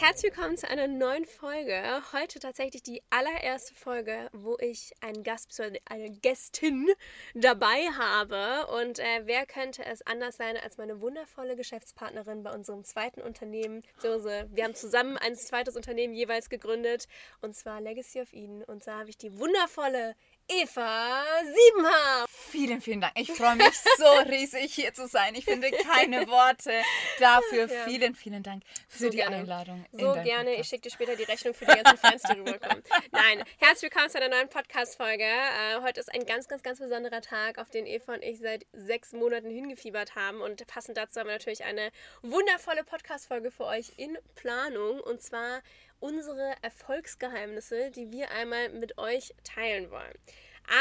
Herzlich willkommen zu einer neuen Folge. Heute tatsächlich die allererste Folge, wo ich einen Gast, eine Gästin dabei habe. Und äh, wer könnte es anders sein als meine wundervolle Geschäftspartnerin bei unserem zweiten Unternehmen? Wir haben zusammen ein zweites Unternehmen jeweils gegründet, und zwar Legacy of Eden. Und da habe ich die wundervolle Eva Siebenhaar. Vielen, vielen Dank. Ich freue mich so riesig hier zu sein. Ich finde keine Worte dafür. Ja. Vielen, vielen Dank für so die gerne. Einladung. So gerne. Podcast. Ich schicke dir später die Rechnung für die ganzen Fans, die rüberkommen. Nein, herzlich willkommen zu einer neuen Podcast-Folge. Äh, heute ist ein ganz, ganz, ganz besonderer Tag, auf den Eva und ich seit sechs Monaten hingefiebert haben. Und passend dazu haben wir natürlich eine wundervolle Podcast-Folge für euch in Planung. Und zwar unsere Erfolgsgeheimnisse, die wir einmal mit euch teilen wollen.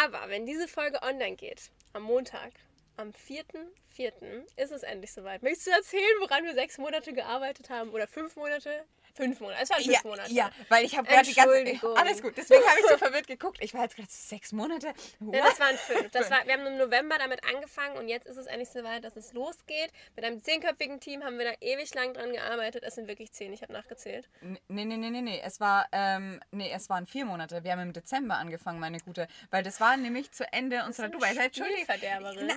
Aber wenn diese Folge online geht, am Montag, am 4.4. ist es endlich soweit. Möchtest du erzählen, woran wir sechs Monate gearbeitet haben oder fünf Monate? Fünf Monate. Es waren fünf ja, Monate. Ja, weil ich habe gerade die ganze Alles gut. Deswegen habe ich so verwirrt geguckt. Ich war jetzt gerade sechs Monate. What? Ja, das waren fünf. Das war, wir haben im November damit angefangen und jetzt ist es endlich soweit, dass es losgeht. Mit einem zehnköpfigen Team haben wir da ewig lang dran gearbeitet. Es sind wirklich zehn. Ich habe nachgezählt. Nee, nee, nee, nee, nee. Es war, ähm, nee, es waren vier Monate. Wir haben im Dezember angefangen, meine Gute. Weil das war nämlich zu Ende unserer Dubai. Entschuldigung.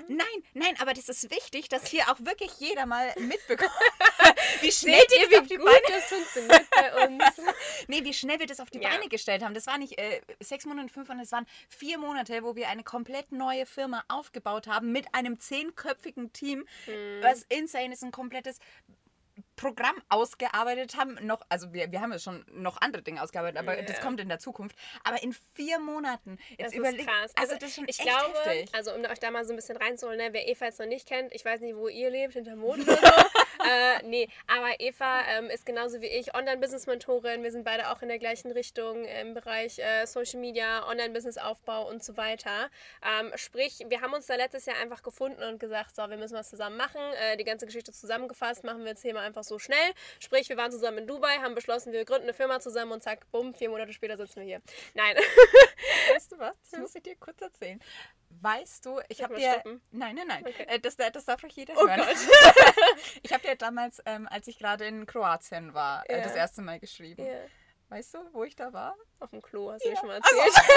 Nein, nein, aber das ist wichtig, dass hier auch wirklich jeder mal mitbekommt, wie schnell Seht ihr, wie auf die gut Beine funktioniert bei uns. nee, wie schnell wir das auf die ja. Beine gestellt haben. Das war nicht äh, sechs Monate, fünf Monate, es waren vier Monate, wo wir eine komplett neue Firma aufgebaut haben mit einem zehnköpfigen Team, mhm. was insane ist, ein komplettes Programm ausgearbeitet haben, noch, also wir, wir haben ja schon noch andere Dinge ausgearbeitet, aber yeah. das kommt in der Zukunft. Aber in vier Monaten, jetzt überlegt, also, also, das ist schon ich echt glaube, heftig. also um euch da mal so ein bisschen reinzuholen, ne, wer Eva jetzt noch nicht kennt, ich weiß nicht, wo ihr lebt, hinter Mond oder so. Äh, nee, aber Eva ähm, ist genauso wie ich Online-Business-Mentorin. Wir sind beide auch in der gleichen Richtung im Bereich äh, Social Media, Online-Business-Aufbau und so weiter. Ähm, sprich, wir haben uns da letztes Jahr einfach gefunden und gesagt, so, wir müssen was zusammen machen. Äh, die ganze Geschichte zusammengefasst, machen wir jetzt hier mal einfach so schnell. Sprich, wir waren zusammen in Dubai, haben beschlossen, wir gründen eine Firma zusammen und zack, bumm, vier Monate später sitzen wir hier. Nein. Weißt du was? Das muss ich dir kurz erzählen. Weißt du, ich habe dir. Stoppen? Nein, nein, nein. Okay. Äh, das, das darf doch jeder oh hören. Gott. ich habe dir damals, ähm, als ich gerade in Kroatien war, äh, das erste Mal geschrieben. Yeah. Weißt du, wo ich da war? Auf dem Klo, hast du ja. mir schon mal erzählt.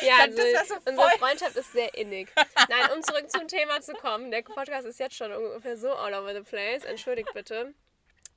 Also. ja, also so unsere Freundschaft ist sehr innig. Nein, um zurück zum Thema zu kommen. Der Podcast ist jetzt schon ungefähr so all over the place. Entschuldigt bitte.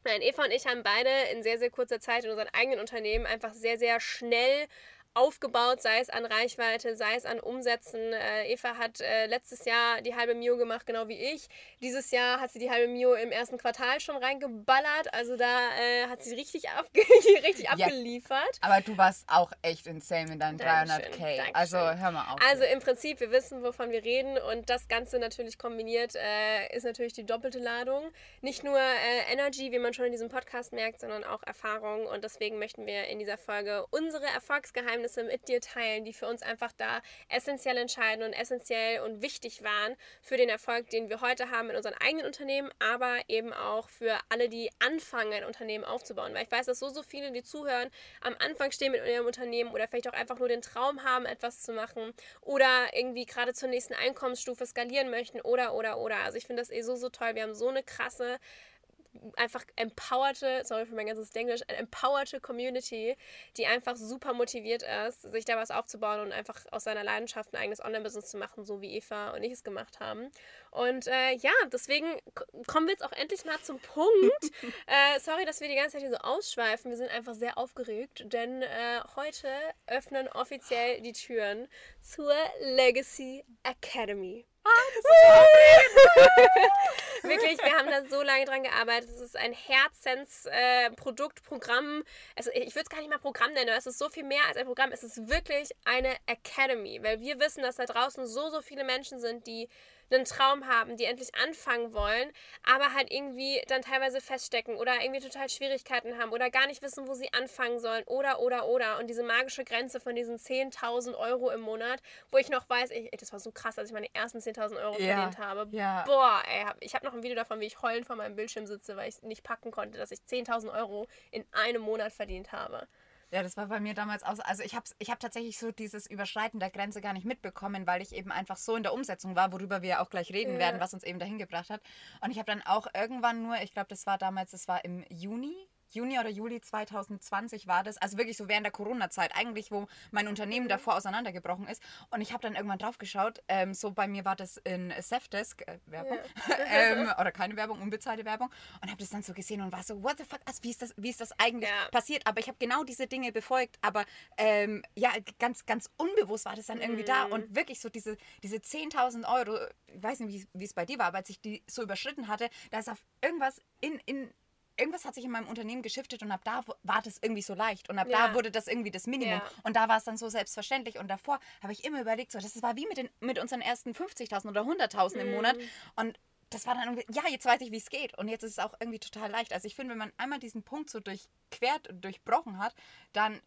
Nein, Eva und ich haben beide in sehr, sehr kurzer Zeit in unseren eigenen Unternehmen einfach sehr, sehr schnell aufgebaut, sei es an Reichweite, sei es an Umsätzen. Äh, Eva hat äh, letztes Jahr die halbe Mio gemacht, genau wie ich. Dieses Jahr hat sie die halbe Mio im ersten Quartal schon reingeballert. Also da äh, hat sie richtig, abge richtig ja, abgeliefert. Aber du warst auch echt insane mit deinen 300k. Dankeschön. Also hör mal auf. Also im Prinzip, wir wissen, wovon wir reden. Und das Ganze natürlich kombiniert äh, ist natürlich die doppelte Ladung. Nicht nur äh, Energy, wie man schon in diesem Podcast merkt, sondern auch Erfahrung. Und deswegen möchten wir in dieser Folge unsere Erfolgsgeheimnisse Geheimnisse mit dir teilen, die für uns einfach da essentiell entscheiden und essentiell und wichtig waren für den Erfolg, den wir heute haben in unseren eigenen Unternehmen, aber eben auch für alle, die anfangen, ein Unternehmen aufzubauen. Weil ich weiß, dass so, so viele, die zuhören, am Anfang stehen mit ihrem Unternehmen oder vielleicht auch einfach nur den Traum haben, etwas zu machen oder irgendwie gerade zur nächsten Einkommensstufe skalieren möchten oder, oder, oder. Also ich finde das eh so, so toll. Wir haben so eine krasse einfach empowerte, sorry für mein ganzes Englisch, eine empowerte Community, die einfach super motiviert ist, sich da was aufzubauen und einfach aus seiner Leidenschaft ein eigenes Online-Business zu machen, so wie Eva und ich es gemacht haben. Und äh, ja, deswegen kommen wir jetzt auch endlich mal zum Punkt. äh, sorry, dass wir die ganze Zeit hier so ausschweifen. Wir sind einfach sehr aufgeregt, denn äh, heute öffnen offiziell die Türen zur Legacy Academy. Wirklich, wir haben da so lange dran gearbeitet. Es ist ein Herzensprodukt, äh, Programm. Also ich würde es gar nicht mal Programm nennen, es ist so viel mehr als ein Programm. Es ist wirklich eine Academy, weil wir wissen, dass da draußen so, so viele Menschen sind, die einen Traum haben, die endlich anfangen wollen, aber halt irgendwie dann teilweise feststecken oder irgendwie total Schwierigkeiten haben oder gar nicht wissen, wo sie anfangen sollen oder, oder, oder. Und diese magische Grenze von diesen 10.000 Euro im Monat, wo ich noch weiß, ey, das war so krass, als ich meine ersten 10.000 Euro ja, verdient habe. Ja. Boah, ey, ich habe noch ein Video davon, wie ich heulend vor meinem Bildschirm sitze, weil ich nicht packen konnte, dass ich 10.000 Euro in einem Monat verdient habe. Ja, das war bei mir damals auch. Also ich habe ich hab tatsächlich so dieses Überschreiten der Grenze gar nicht mitbekommen, weil ich eben einfach so in der Umsetzung war, worüber wir auch gleich reden ja. werden, was uns eben dahin gebracht hat. Und ich habe dann auch irgendwann nur, ich glaube, das war damals, das war im Juni, Juni oder Juli 2020 war das, also wirklich so während der Corona-Zeit, eigentlich, wo mein Unternehmen davor auseinandergebrochen ist. Und ich habe dann irgendwann drauf geschaut, ähm, so bei mir war das in Safdesk, äh, Werbung, ja. ähm, oder keine Werbung, unbezahlte Werbung, und habe das dann so gesehen und war so, what the fuck, also wie ist das, wie ist das eigentlich ja. passiert? Aber ich habe genau diese Dinge befolgt, aber ähm, ja, ganz, ganz unbewusst war das dann irgendwie mhm. da und wirklich so diese, diese 10.000 Euro, ich weiß nicht, wie es bei dir war, aber als ich die so überschritten hatte, da ist auf irgendwas in, in irgendwas hat sich in meinem Unternehmen geschiftet und ab da war das irgendwie so leicht und ab ja. da wurde das irgendwie das Minimum ja. und da war es dann so selbstverständlich und davor habe ich immer überlegt, so das war wie mit, den, mit unseren ersten 50.000 oder 100.000 im Monat mhm. und das war dann irgendwie, ja, jetzt weiß ich, wie es geht. Und jetzt ist es auch irgendwie total leicht. Also ich finde, wenn man einmal diesen Punkt so durchquert und durchbrochen hat, dann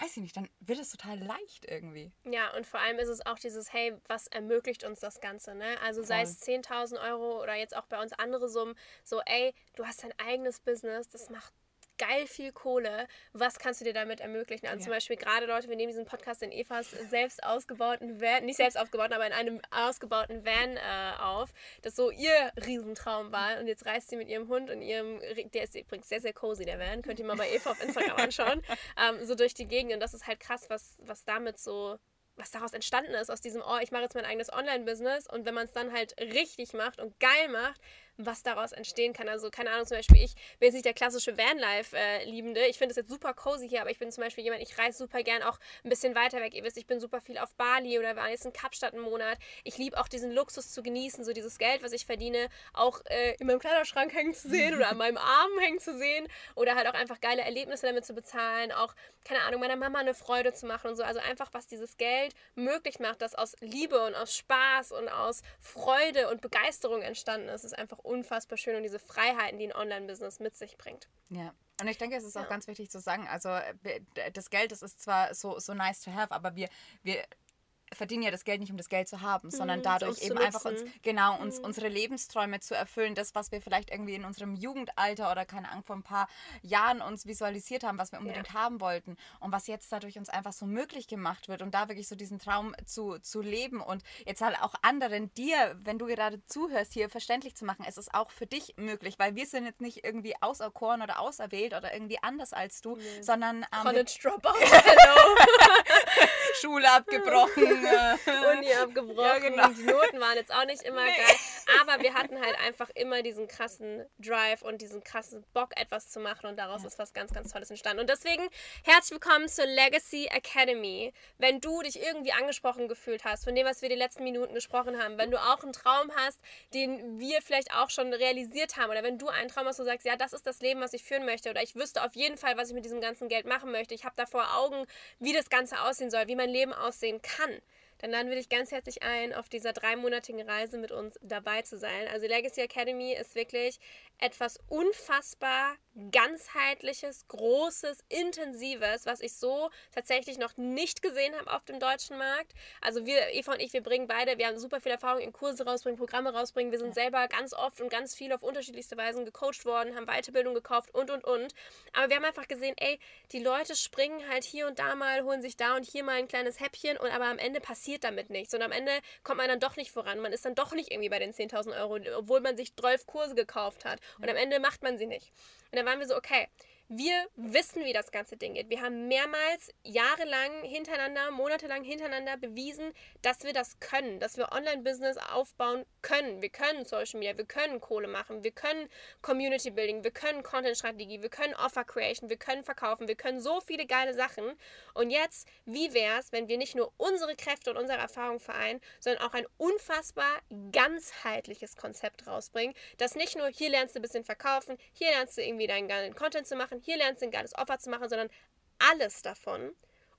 weiß ich nicht, dann wird es total leicht irgendwie. Ja, und vor allem ist es auch dieses, hey, was ermöglicht uns das Ganze, ne? Also Voll. sei es 10.000 Euro oder jetzt auch bei uns andere Summen, so, ey, du hast dein eigenes Business, das macht geil viel Kohle. Was kannst du dir damit ermöglichen? Also ja. zum Beispiel gerade Leute, wir nehmen diesen Podcast in Evas selbst ausgebauten Van, nicht selbst aufgebauten, aber in einem ausgebauten Van äh, auf, das so ihr Riesentraum war. Und jetzt reist sie mit ihrem Hund und ihrem, der ist übrigens sehr, sehr cozy, der Van, könnt ihr mal bei Eva auf Instagram anschauen, ähm, so durch die Gegend. Und das ist halt krass, was, was damit so was daraus entstanden ist, aus diesem, oh, ich mache jetzt mein eigenes Online-Business und wenn man es dann halt richtig macht und geil macht, was daraus entstehen kann. Also, keine Ahnung, zum Beispiel, ich bin jetzt nicht der klassische Vanlife-Liebende. ich finde es jetzt super cozy hier, aber ich bin zum Beispiel jemand, ich reise super gern auch ein bisschen weiter weg. Ihr wisst, ich bin super viel auf Bali oder waren jetzt in Kapstadt einen Monat. Ich liebe auch diesen Luxus zu genießen, so dieses Geld, was ich verdiene, auch äh, in meinem Kleiderschrank hängen zu sehen oder an meinem Arm hängen zu sehen oder halt auch einfach geile Erlebnisse damit zu bezahlen, auch, keine Ahnung, meiner Mama eine Freude zu machen und so. Also einfach, was dieses Geld möglich macht, das aus Liebe und aus Spaß und aus Freude und Begeisterung entstanden ist, ist einfach unfassbar schön und diese Freiheiten, die ein Online-Business mit sich bringt. Ja. Und ich denke, es ist auch ganz wichtig zu sagen, also äh, das Geld, das ist zwar so, so nice to have, aber wir, wir verdienen ja das Geld nicht, um das Geld zu haben, sondern mhm, dadurch eben einfach uns, genau, uns mhm. unsere Lebensträume zu erfüllen, das, was wir vielleicht irgendwie in unserem Jugendalter oder keine Ahnung, vor ein paar Jahren uns visualisiert haben, was wir unbedingt ja. haben wollten und was jetzt dadurch uns einfach so möglich gemacht wird und da wirklich so diesen Traum zu, zu leben und jetzt halt auch anderen dir, wenn du gerade zuhörst, hier verständlich zu machen, es ist auch für dich möglich, weil wir sind jetzt nicht irgendwie auserkoren oder auserwählt oder irgendwie anders als du, nee. sondern ähm, College Dropout, hello. Schule abgebrochen, Uni abgebrochen. Ja, genau. Die Noten waren jetzt auch nicht immer nee. geil. Aber wir hatten halt einfach immer diesen krassen Drive und diesen krassen Bock, etwas zu machen. Und daraus ja. ist was ganz, ganz Tolles entstanden. Und deswegen herzlich willkommen zur Legacy Academy. Wenn du dich irgendwie angesprochen gefühlt hast von dem, was wir die letzten Minuten gesprochen haben, wenn du auch einen Traum hast, den wir vielleicht auch schon realisiert haben, oder wenn du einen Traum hast, wo du sagst, ja, das ist das Leben, was ich führen möchte, oder ich wüsste auf jeden Fall, was ich mit diesem ganzen Geld machen möchte, ich habe da vor Augen, wie das Ganze aussehen soll, wie mein Leben aussehen kann dann laden wir dich ganz herzlich ein, auf dieser dreimonatigen Reise mit uns dabei zu sein. Also Legacy Academy ist wirklich etwas unfassbar ganzheitliches, großes, intensives, was ich so tatsächlich noch nicht gesehen habe auf dem deutschen Markt. Also wir, Eva und ich, wir bringen beide, wir haben super viel Erfahrung in Kurse rausbringen, Programme rausbringen. Wir sind selber ganz oft und ganz viel auf unterschiedlichste Weisen gecoacht worden, haben Weiterbildung gekauft und, und, und. Aber wir haben einfach gesehen, ey, die Leute springen halt hier und da mal, holen sich da und hier mal ein kleines Häppchen und aber am Ende passiert damit nichts. Und am Ende kommt man dann doch nicht voran. Man ist dann doch nicht irgendwie bei den 10.000 Euro, obwohl man sich 12 Kurse gekauft hat. Und am Ende macht man sie nicht. Und dann waren wir so, okay, wir wissen, wie das ganze Ding geht. Wir haben mehrmals jahrelang hintereinander, monatelang hintereinander bewiesen, dass wir das können, dass wir Online-Business aufbauen können. Wir können Social Media, wir können Kohle machen, wir können Community Building, wir können Content-Strategie, wir können Offer Creation, wir können verkaufen, wir können so viele geile Sachen. Und jetzt, wie wäre es, wenn wir nicht nur unsere Kräfte und unsere Erfahrungen vereinen, sondern auch ein unfassbar ganzheitliches Konzept rausbringen, das nicht nur hier lernst du ein bisschen verkaufen, hier lernst du irgendwie deinen geilen Content zu machen, hier lernst du ein geiles Offer zu machen, sondern alles davon.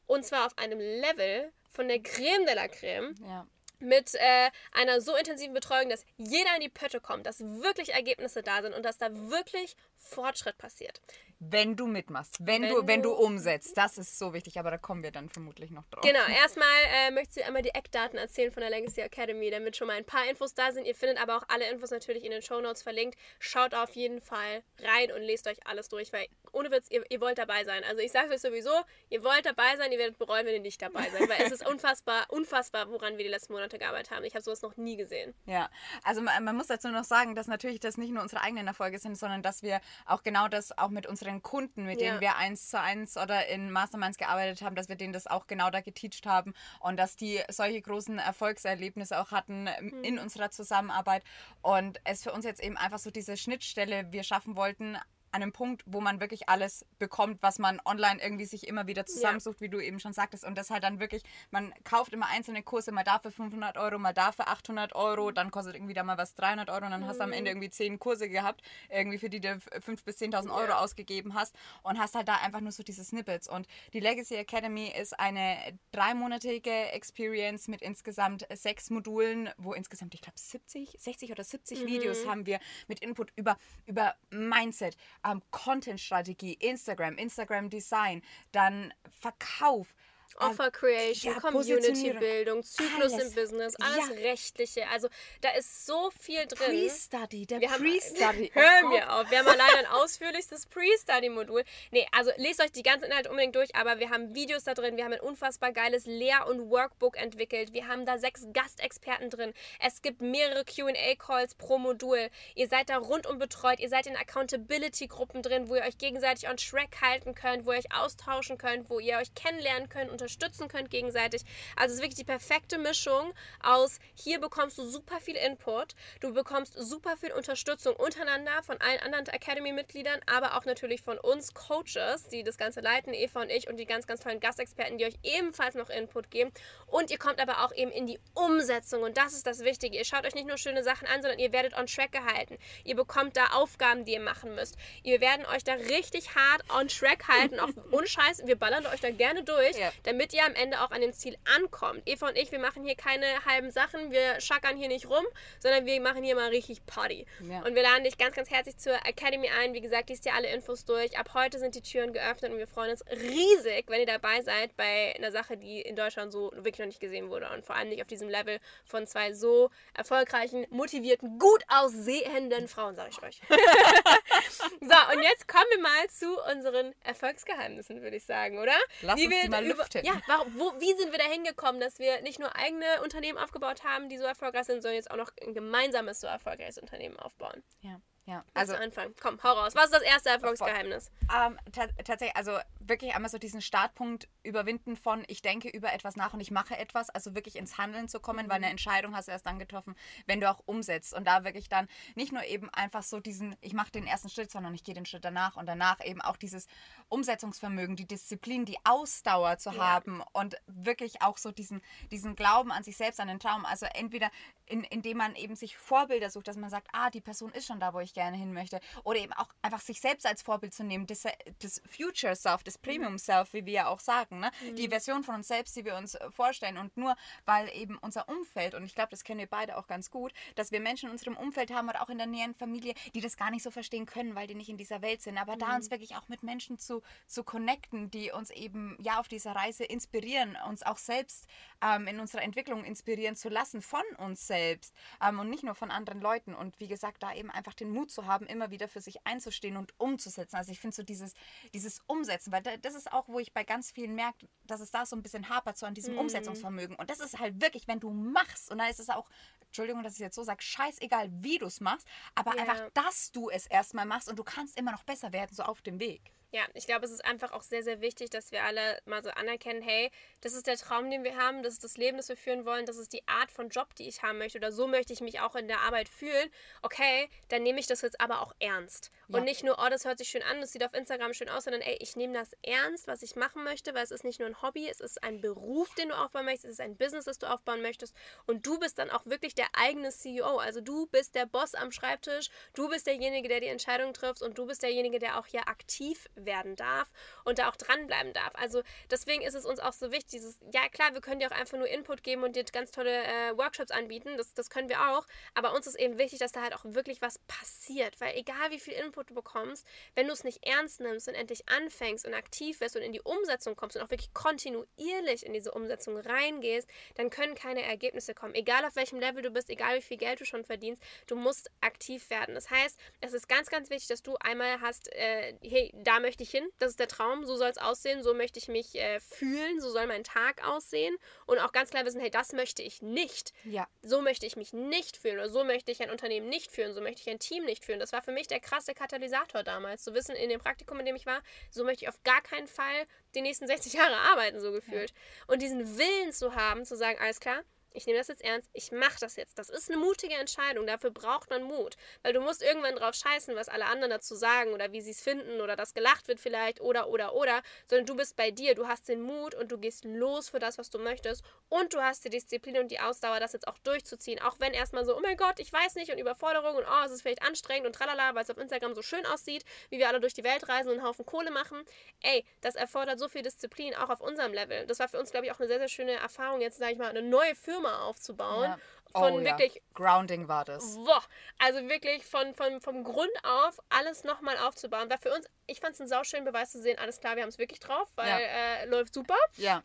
Und zwar auf einem Level von der Creme de la Creme. Ja mit äh, einer so intensiven Betreuung, dass jeder in die Pötte kommt, dass wirklich Ergebnisse da sind und dass da wirklich Fortschritt passiert. Wenn du mitmachst, wenn, wenn du, wenn du umsetzt, das ist so wichtig, aber da kommen wir dann vermutlich noch drauf. Genau, erstmal äh, möchtest du einmal die Eckdaten erzählen von der Legacy Academy, damit schon mal ein paar Infos da sind. Ihr findet aber auch alle Infos natürlich in den Show Notes verlinkt. Schaut auf jeden Fall rein und lest euch alles durch, weil ohne Witz, ihr, ihr wollt dabei sein. Also ich sage euch sowieso, ihr wollt dabei sein, ihr werdet bereuen, wenn ihr nicht dabei seid, weil es ist unfassbar, unfassbar, woran wir die letzten Monate gearbeitet haben. Ich habe sowas noch nie gesehen. Ja, also man, man muss dazu noch sagen, dass natürlich das nicht nur unsere eigenen Erfolge sind, sondern dass wir auch genau das auch mit unseren Kunden, mit ja. denen wir eins zu eins oder in Masterminds gearbeitet haben, dass wir denen das auch genau da geteacht haben und dass die solche großen Erfolgserlebnisse auch hatten mhm. in unserer Zusammenarbeit und es für uns jetzt eben einfach so diese Schnittstelle wir schaffen wollten, an einem Punkt, wo man wirklich alles bekommt, was man online irgendwie sich immer wieder zusammensucht, ja. wie du eben schon sagtest. Und das halt dann wirklich, man kauft immer einzelne Kurse, mal dafür 500 Euro, mal dafür 800 Euro, dann kostet irgendwie da mal was 300 Euro und dann mhm. hast du am Ende mhm. irgendwie 10 Kurse gehabt, irgendwie für die du 5.000 bis 10.000 Euro ja. ausgegeben hast und hast halt da einfach nur so diese Snippets. Und die Legacy Academy ist eine dreimonatige Experience mit insgesamt sechs Modulen, wo insgesamt, ich glaube, 70, 60 oder 70 mhm. Videos haben wir mit Input über, über Mindset, ähm, Content-Strategie, Instagram, Instagram-Design, dann Verkauf, Offer Creation, ja, Community-Bildung, Zyklus alles. im Business, alles ja. Rechtliche. Also da ist so viel drin. Pre-Study, der Pre-Study. Hör oh mir auf. Wir haben allein ein ausführlichstes Pre-Study-Modul. Nee, also lest euch die ganzen Inhalte unbedingt durch, aber wir haben Videos da drin, wir haben ein unfassbar geiles Lehr- und Workbook entwickelt. Wir haben da sechs Gastexperten drin. Es gibt mehrere QA-Calls pro Modul. Ihr seid da rundum betreut. Ihr seid in Accountability-Gruppen drin, wo ihr euch gegenseitig on track halten könnt, wo ihr euch austauschen könnt, wo ihr euch kennenlernen könnt und unterstützen könnt gegenseitig. Also es ist wirklich die perfekte Mischung aus, hier bekommst du super viel Input, du bekommst super viel Unterstützung untereinander von allen anderen Academy-Mitgliedern, aber auch natürlich von uns Coaches, die das Ganze leiten, Eva und ich und die ganz, ganz tollen Gastexperten, die euch ebenfalls noch Input geben. Und ihr kommt aber auch eben in die Umsetzung und das ist das Wichtige. Ihr schaut euch nicht nur schöne Sachen an, sondern ihr werdet on track gehalten. Ihr bekommt da Aufgaben, die ihr machen müsst. Wir werden euch da richtig hart on track halten, auch ohne Scheiß. Wir ballern euch da gerne durch, ja damit ihr am Ende auch an dem Ziel ankommt. Eva und ich, wir machen hier keine halben Sachen, wir schackern hier nicht rum, sondern wir machen hier mal richtig Party. Ja. Und wir laden dich ganz, ganz herzlich zur Academy ein. Wie gesagt, liest dir alle Infos durch. Ab heute sind die Türen geöffnet und wir freuen uns riesig, wenn ihr dabei seid bei einer Sache, die in Deutschland so wirklich noch nicht gesehen wurde und vor allem nicht auf diesem Level von zwei so erfolgreichen, motivierten, gut aussehenden Frauen, sage ich euch. so, und jetzt kommen wir mal zu unseren Erfolgsgeheimnissen, würde ich sagen, oder? Lass Wie uns die mal Ja, warum, wo, wie sind wir da hingekommen, dass wir nicht nur eigene Unternehmen aufgebaut haben, die so erfolgreich sind, sondern jetzt auch noch ein gemeinsames so erfolgreiches Unternehmen aufbauen? Ja. Ja, also anfangen. Komm, hau raus. Was ist das erste Erfolgsgeheimnis? Ähm, tatsächlich, also wirklich einmal so diesen Startpunkt überwinden von ich denke über etwas nach und ich mache etwas, also wirklich ins Handeln zu kommen, weil eine mhm. Entscheidung hast du erst dann getroffen, wenn du auch umsetzt und da wirklich dann nicht nur eben einfach so diesen ich mache den ersten Schritt, sondern ich gehe den Schritt danach und danach eben auch dieses Umsetzungsvermögen, die Disziplin, die Ausdauer zu ja. haben und wirklich auch so diesen diesen Glauben an sich selbst, an den Traum, also entweder in, indem man eben sich Vorbilder sucht, dass man sagt, ah, die Person ist schon da, wo ich gerne hin möchte. Oder eben auch einfach sich selbst als Vorbild zu nehmen, das, das Future Self, das Premium Self, wie wir ja auch sagen, ne? Mhm. die Version von uns selbst, die wir uns äh, vorstellen. Und nur weil eben unser Umfeld, und ich glaube, das kennen wir beide auch ganz gut, dass wir Menschen in unserem Umfeld haben oder auch in der näheren Familie, die das gar nicht so verstehen können, weil die nicht in dieser Welt sind. Aber mhm. da uns wirklich auch mit Menschen zu, zu connecten, die uns eben ja auf dieser Reise inspirieren, uns auch selbst ähm, in unserer Entwicklung inspirieren zu lassen von uns selbst selbst ähm, und nicht nur von anderen Leuten. Und wie gesagt, da eben einfach den Mut zu haben, immer wieder für sich einzustehen und umzusetzen. Also ich finde so dieses, dieses Umsetzen, weil das ist auch, wo ich bei ganz vielen merke, dass es da so ein bisschen hapert, so an diesem mhm. Umsetzungsvermögen. Und das ist halt wirklich, wenn du machst, und dann ist es auch, Entschuldigung, dass ich jetzt so sage, scheißegal, wie du es machst, aber yeah. einfach, dass du es erstmal machst und du kannst immer noch besser werden, so auf dem Weg. Ja, ich glaube, es ist einfach auch sehr, sehr wichtig, dass wir alle mal so anerkennen, hey, das ist der Traum, den wir haben, das ist das Leben, das wir führen wollen, das ist die Art von Job, die ich haben möchte oder so möchte ich mich auch in der Arbeit fühlen. Okay, dann nehme ich das jetzt aber auch ernst. Ja. Und nicht nur, oh, das hört sich schön an, das sieht auf Instagram schön aus, sondern ey, ich nehme das ernst, was ich machen möchte, weil es ist nicht nur ein Hobby, es ist ein Beruf, den du aufbauen möchtest, es ist ein Business, das du aufbauen möchtest und du bist dann auch wirklich der eigene CEO. Also du bist der Boss am Schreibtisch, du bist derjenige, der die Entscheidung trifft und du bist derjenige, der auch hier aktiv werden darf und da auch dranbleiben darf. Also deswegen ist es uns auch so wichtig, dieses, ja klar, wir können dir auch einfach nur Input geben und dir ganz tolle äh, Workshops anbieten, das, das können wir auch, aber uns ist eben wichtig, dass da halt auch wirklich was passiert, weil egal wie viel Input du bekommst, wenn du es nicht ernst nimmst und endlich anfängst und aktiv wirst und in die Umsetzung kommst und auch wirklich kontinuierlich in diese Umsetzung reingehst, dann können keine Ergebnisse kommen. Egal auf welchem Level du bist, egal wie viel Geld du schon verdienst, du musst aktiv werden. Das heißt, es ist ganz, ganz wichtig, dass du einmal hast, äh, hey, da möchte ich hin, das ist der Traum, so soll es aussehen, so möchte ich mich äh, fühlen, so soll mein Tag aussehen und auch ganz klar wissen, hey, das möchte ich nicht. Ja. So möchte ich mich nicht fühlen oder so möchte ich ein Unternehmen nicht führen, so möchte ich ein Team nicht führen. Das war für mich der krasse Katalysator damals, zu wissen in dem Praktikum, in dem ich war, so möchte ich auf gar keinen Fall die nächsten 60 Jahre arbeiten, so gefühlt. Ja. Und diesen Willen zu haben, zu sagen, alles klar, ich nehme das jetzt ernst, ich mache das jetzt. Das ist eine mutige Entscheidung, dafür braucht man Mut. Weil du musst irgendwann drauf scheißen, was alle anderen dazu sagen oder wie sie es finden oder dass gelacht wird vielleicht oder, oder, oder. Sondern du bist bei dir, du hast den Mut und du gehst los für das, was du möchtest. Und du hast die Disziplin und die Ausdauer, das jetzt auch durchzuziehen. Auch wenn erstmal so, oh mein Gott, ich weiß nicht und Überforderung und oh, es ist vielleicht anstrengend und tralala, weil es auf Instagram so schön aussieht, wie wir alle durch die Welt reisen und einen Haufen Kohle machen. Ey, das erfordert so viel Disziplin, auch auf unserem Level. Das war für uns, glaube ich, auch eine sehr, sehr schöne Erfahrung, jetzt, sage ich mal, eine neue Firma Firma aufzubauen. Ja. Von oh, wirklich. Ja. Grounding war das. Boah, also wirklich von, von, vom Grund auf alles nochmal aufzubauen. War für uns, ich fand es ein sauschönen Beweis zu sehen, alles klar, wir haben es wirklich drauf, weil ja. äh, läuft super. Ja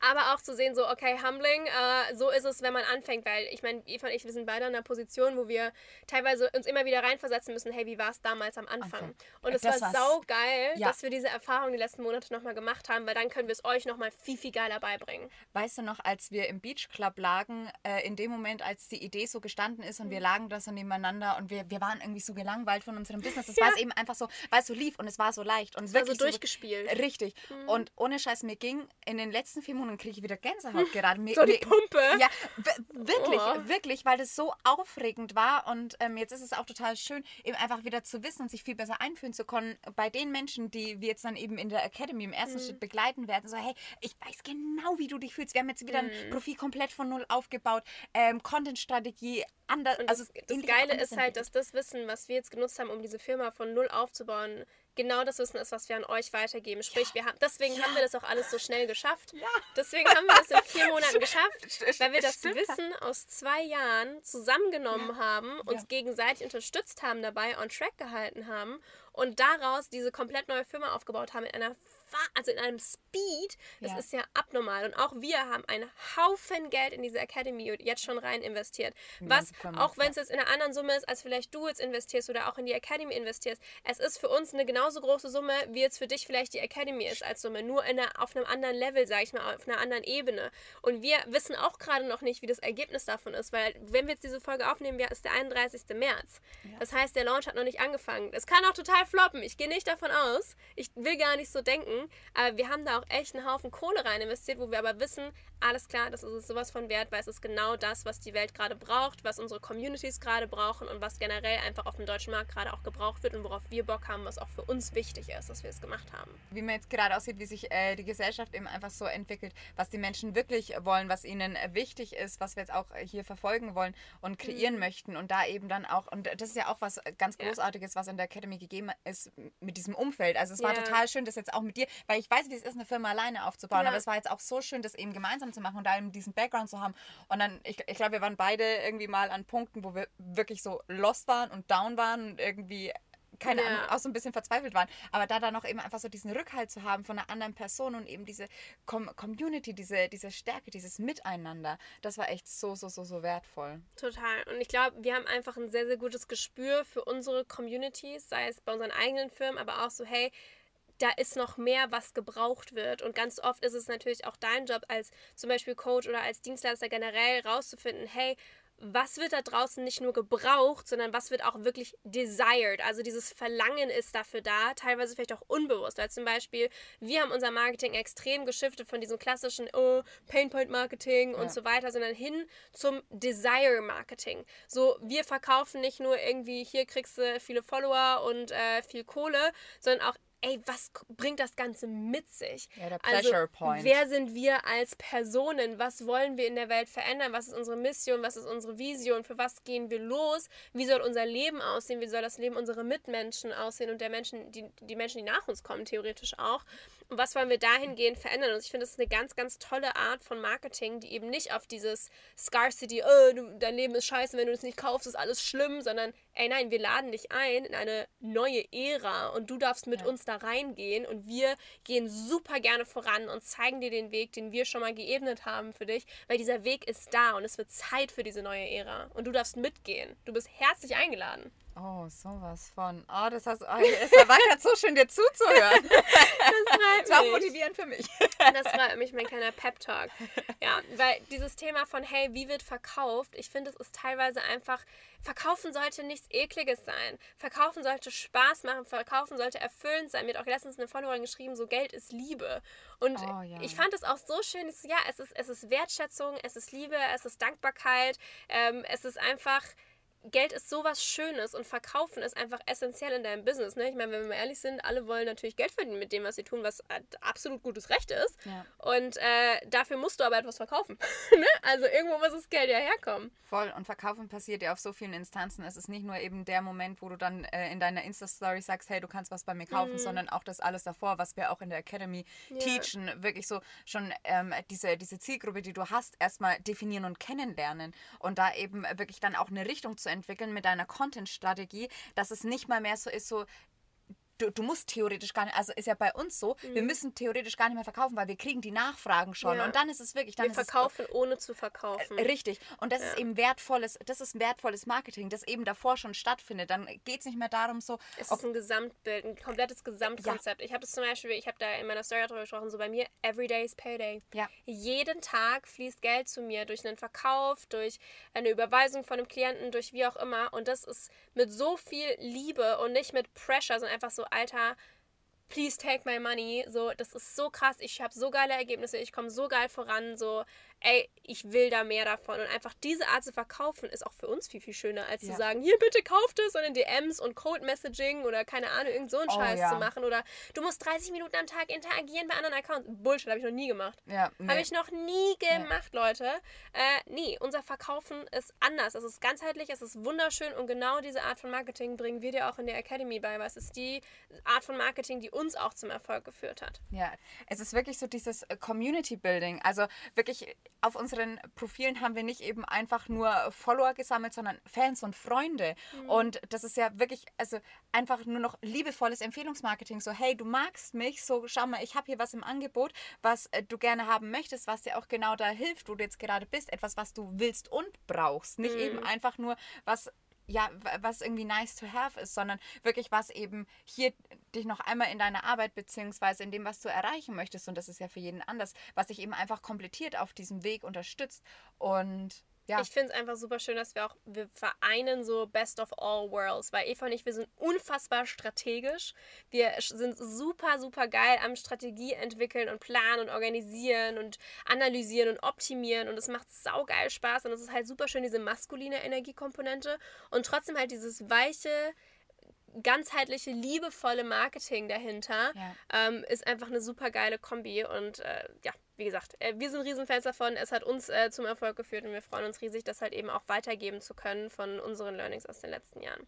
aber auch zu sehen, so, okay, humbling, äh, so ist es, wenn man anfängt, weil ich meine, Eva und ich, wir sind beide in einer Position, wo wir teilweise uns immer wieder reinversetzen müssen, hey, wie war es damals am Anfang? Okay. Und es war sau geil, ja. dass wir diese Erfahrung die letzten Monate nochmal gemacht haben, weil dann können wir es euch nochmal viel, viel geiler beibringen. Weißt du noch, als wir im Beach Club lagen, äh, in dem Moment, als die Idee so gestanden ist und mhm. wir lagen da so nebeneinander und wir, wir waren irgendwie so gelangweilt von unserem Business, es ja. war es eben einfach so, weil es so lief und es war so leicht und es war so durchgespielt. So, richtig. Mhm. Und ohne Scheiß, mir ging in den letzten vier Monaten kriege ich wieder Gänsehaut gerade. Mir, so die Pumpe. Ja, wirklich, oh. wirklich, weil das so aufregend war und ähm, jetzt ist es auch total schön, eben einfach wieder zu wissen und sich viel besser einfühlen zu können bei den Menschen, die wir jetzt dann eben in der Academy im ersten mhm. Schritt begleiten werden. So, hey, ich weiß genau, wie du dich fühlst. Wir haben jetzt wieder mhm. ein Profil komplett von null aufgebaut, ähm, Content-Strategie, anders. Und also das, das Geile ist halt, dass das Wissen, was wir jetzt genutzt haben, um diese Firma von null aufzubauen, genau das Wissen ist, was wir an euch weitergeben. Sprich, ja. wir haben, deswegen ja. haben wir das auch alles so schnell geschafft. Ja. Deswegen haben wir das in vier Monaten geschafft, weil wir das Stimmt. Wissen aus zwei Jahren zusammengenommen haben, uns gegenseitig unterstützt haben, dabei on track gehalten haben und daraus diese komplett neue Firma aufgebaut haben in einer also in einem Speed, das ja. ist ja abnormal. Und auch wir haben einen Haufen Geld in diese Academy jetzt schon rein investiert. Was, auch wenn es jetzt in einer anderen Summe ist, als vielleicht du jetzt investierst oder auch in die Academy investierst, es ist für uns eine genauso große Summe, wie jetzt für dich vielleicht die Academy ist als Summe. Nur in einer, auf einem anderen Level, sage ich mal, auf einer anderen Ebene. Und wir wissen auch gerade noch nicht, wie das Ergebnis davon ist, weil wenn wir jetzt diese Folge aufnehmen, ist der 31. März. Ja. Das heißt, der Launch hat noch nicht angefangen. Es kann auch total floppen. Ich gehe nicht davon aus. Ich will gar nicht so denken. Aber wir haben da auch echt einen Haufen Kohle rein investiert, wo wir aber wissen, alles klar, das ist sowas von wert, weil es ist genau das, was die Welt gerade braucht, was unsere Communities gerade brauchen und was generell einfach auf dem deutschen Markt gerade auch gebraucht wird und worauf wir Bock haben, was auch für uns wichtig ist, dass wir es gemacht haben. Wie man jetzt gerade aussieht, wie sich äh, die Gesellschaft eben einfach so entwickelt, was die Menschen wirklich wollen, was ihnen äh, wichtig ist, was wir jetzt auch hier verfolgen wollen und kreieren mhm. möchten und da eben dann auch, und das ist ja auch was ganz Großartiges, ja. was in der Academy gegeben ist mit diesem Umfeld. Also es war ja. total schön, das jetzt auch mit dir, weil ich weiß, wie es ist, eine Firma alleine aufzubauen, ja. aber es war jetzt auch so schön, das eben gemeinsam zu machen und da eben diesen Background zu haben. Und dann, ich, ich glaube, wir waren beide irgendwie mal an Punkten, wo wir wirklich so lost waren und down waren und irgendwie keine ja. Ahnung, auch so ein bisschen verzweifelt waren. Aber da dann noch eben einfach so diesen Rückhalt zu haben von einer anderen Person und eben diese Com Community, diese, diese Stärke, dieses Miteinander, das war echt so, so, so, so wertvoll. Total. Und ich glaube, wir haben einfach ein sehr, sehr gutes Gespür für unsere Communities, sei es bei unseren eigenen Firmen, aber auch so, hey, da ist noch mehr, was gebraucht wird. Und ganz oft ist es natürlich auch dein Job als zum Beispiel Coach oder als Dienstleister generell rauszufinden, hey, was wird da draußen nicht nur gebraucht, sondern was wird auch wirklich desired. Also dieses Verlangen ist dafür da, teilweise vielleicht auch unbewusst. Weil zum Beispiel, wir haben unser Marketing extrem geschiftet von diesem klassischen oh, Painpoint-Marketing und ja. so weiter, sondern hin zum Desire-Marketing. So, wir verkaufen nicht nur irgendwie, hier kriegst du viele Follower und äh, viel Kohle, sondern auch ey, was bringt das Ganze mit sich? Ja, der also, Pleasure Point. wer sind wir als Personen? Was wollen wir in der Welt verändern? Was ist unsere Mission? Was ist unsere Vision? Für was gehen wir los? Wie soll unser Leben aussehen? Wie soll das Leben unserer Mitmenschen aussehen und der Menschen, die, die Menschen, die nach uns kommen, theoretisch auch? Und was wollen wir dahingehend verändern? Und ich finde, das ist eine ganz, ganz tolle Art von Marketing, die eben nicht auf dieses Scarcity, oh, du, dein Leben ist scheiße, wenn du es nicht kaufst, ist alles schlimm, sondern, ey, nein, wir laden dich ein in eine neue Ära und du darfst mit ja. uns da reingehen und wir gehen super gerne voran und zeigen dir den Weg, den wir schon mal geebnet haben für dich, weil dieser Weg ist da und es wird Zeit für diese neue Ära und du darfst mitgehen. Du bist herzlich eingeladen. Oh, sowas von. Oh, das heißt, oh, es erweitert so schön, dir zuzuhören. Das war motivierend für mich. Das war mich mein kleiner Pep-Talk. Ja, weil dieses Thema von, hey, wie wird verkauft? Ich finde, es ist teilweise einfach, verkaufen sollte nichts Ekliges sein. Verkaufen sollte Spaß machen. Verkaufen sollte erfüllend sein. Mir hat auch letztens eine Followerin geschrieben, so Geld ist Liebe. Und oh, ja. ich fand es auch so schön. Ich ja, es ist, es ist Wertschätzung, es ist Liebe, es ist Dankbarkeit. Ähm, es ist einfach Geld ist sowas Schönes und Verkaufen ist einfach essentiell in deinem Business. Ne? Ich meine, wenn wir mal ehrlich sind, alle wollen natürlich Geld verdienen mit dem, was sie tun, was absolut gutes Recht ist. Ja. Und äh, dafür musst du aber etwas verkaufen. ne? Also irgendwo muss das Geld ja herkommen. Voll. Und Verkaufen passiert ja auf so vielen Instanzen. Es ist nicht nur eben der Moment, wo du dann äh, in deiner Insta-Story sagst, hey, du kannst was bei mir kaufen, mhm. sondern auch das alles davor, was wir auch in der Academy ja. teachen. Wirklich so schon ähm, diese, diese Zielgruppe, die du hast, erstmal definieren und kennenlernen. Und da eben wirklich dann auch eine Richtung zu entwickeln mit deiner Content-Strategie, dass es nicht mal mehr so ist, so du, du musst theoretisch gar nicht, also ist ja bei uns so, mhm. wir müssen theoretisch gar nicht mehr verkaufen, weil wir kriegen die Nachfragen schon. Ja. Und dann ist es wirklich. Dann wir verkaufen es, ohne zu verkaufen. Äh, richtig. Und das ja. ist eben wertvolles, das ist wertvolles Marketing, das eben davor schon stattfindet. Dann geht es nicht mehr darum, so. Es ist ein Gesamtbild, ein komplettes Gesamtkonzept. Ja. Ich habe das zum Beispiel, ich habe da in meiner Story darüber gesprochen, so bei mir, everyday is payday. Ja. Jeden Tag fließt Geld zu mir durch einen Verkauf, durch eine Überweisung von einem Klienten, durch wie auch immer. Und das ist mit so viel Liebe und nicht mit Pressure, sondern einfach so Alter, please take my money. So, das ist so krass. Ich habe so geile Ergebnisse. Ich komme so geil voran. So, ey, ich will da mehr davon. Und einfach diese Art zu verkaufen ist auch für uns viel, viel schöner, als ja. zu sagen, hier bitte kauft es und in DMs und Code Messaging oder keine Ahnung, irgend so einen oh, Scheiß ja. zu machen. Oder du musst 30 Minuten am Tag interagieren bei anderen Accounts. Bullshit, habe ich noch nie gemacht. Ja, nee. Habe ich noch nie gemacht, nee. Leute. Äh, nee, unser Verkaufen ist anders. Es ist ganzheitlich, es ist wunderschön und genau diese Art von Marketing bringen wir dir auch in der Academy bei, weil es ist die Art von Marketing, die uns auch zum Erfolg geführt hat. Ja, es ist wirklich so dieses Community Building. Also wirklich auf unseren Profilen haben wir nicht eben einfach nur Follower gesammelt, sondern Fans und Freunde. Mhm. Und das ist ja wirklich, also einfach nur noch liebevolles Empfehlungsmarketing. So, hey, du magst mich, so schau mal, ich habe hier was im Angebot, was äh, du gerne haben möchtest, was dir auch genau da hilft, wo du jetzt gerade bist. Etwas, was du willst und brauchst. Nicht mhm. eben einfach nur was ja, was irgendwie nice to have ist, sondern wirklich was eben hier dich noch einmal in deiner Arbeit beziehungsweise in dem, was du erreichen möchtest, und das ist ja für jeden anders, was dich eben einfach komplettiert auf diesem Weg unterstützt. Und ja. Ich finde es einfach super schön, dass wir auch, wir vereinen so Best of All Worlds, weil Eva und ich, wir sind unfassbar strategisch. Wir sind super, super geil am Strategie entwickeln und planen und organisieren und analysieren und optimieren und es macht saugeil Spaß und es ist halt super schön, diese maskuline Energiekomponente und trotzdem halt dieses weiche, ganzheitliche, liebevolle Marketing dahinter ja. ähm, ist einfach eine super geile Kombi. Und äh, ja, wie gesagt, äh, wir sind Riesenfans davon. Es hat uns äh, zum Erfolg geführt und wir freuen uns riesig, das halt eben auch weitergeben zu können von unseren Learnings aus den letzten Jahren.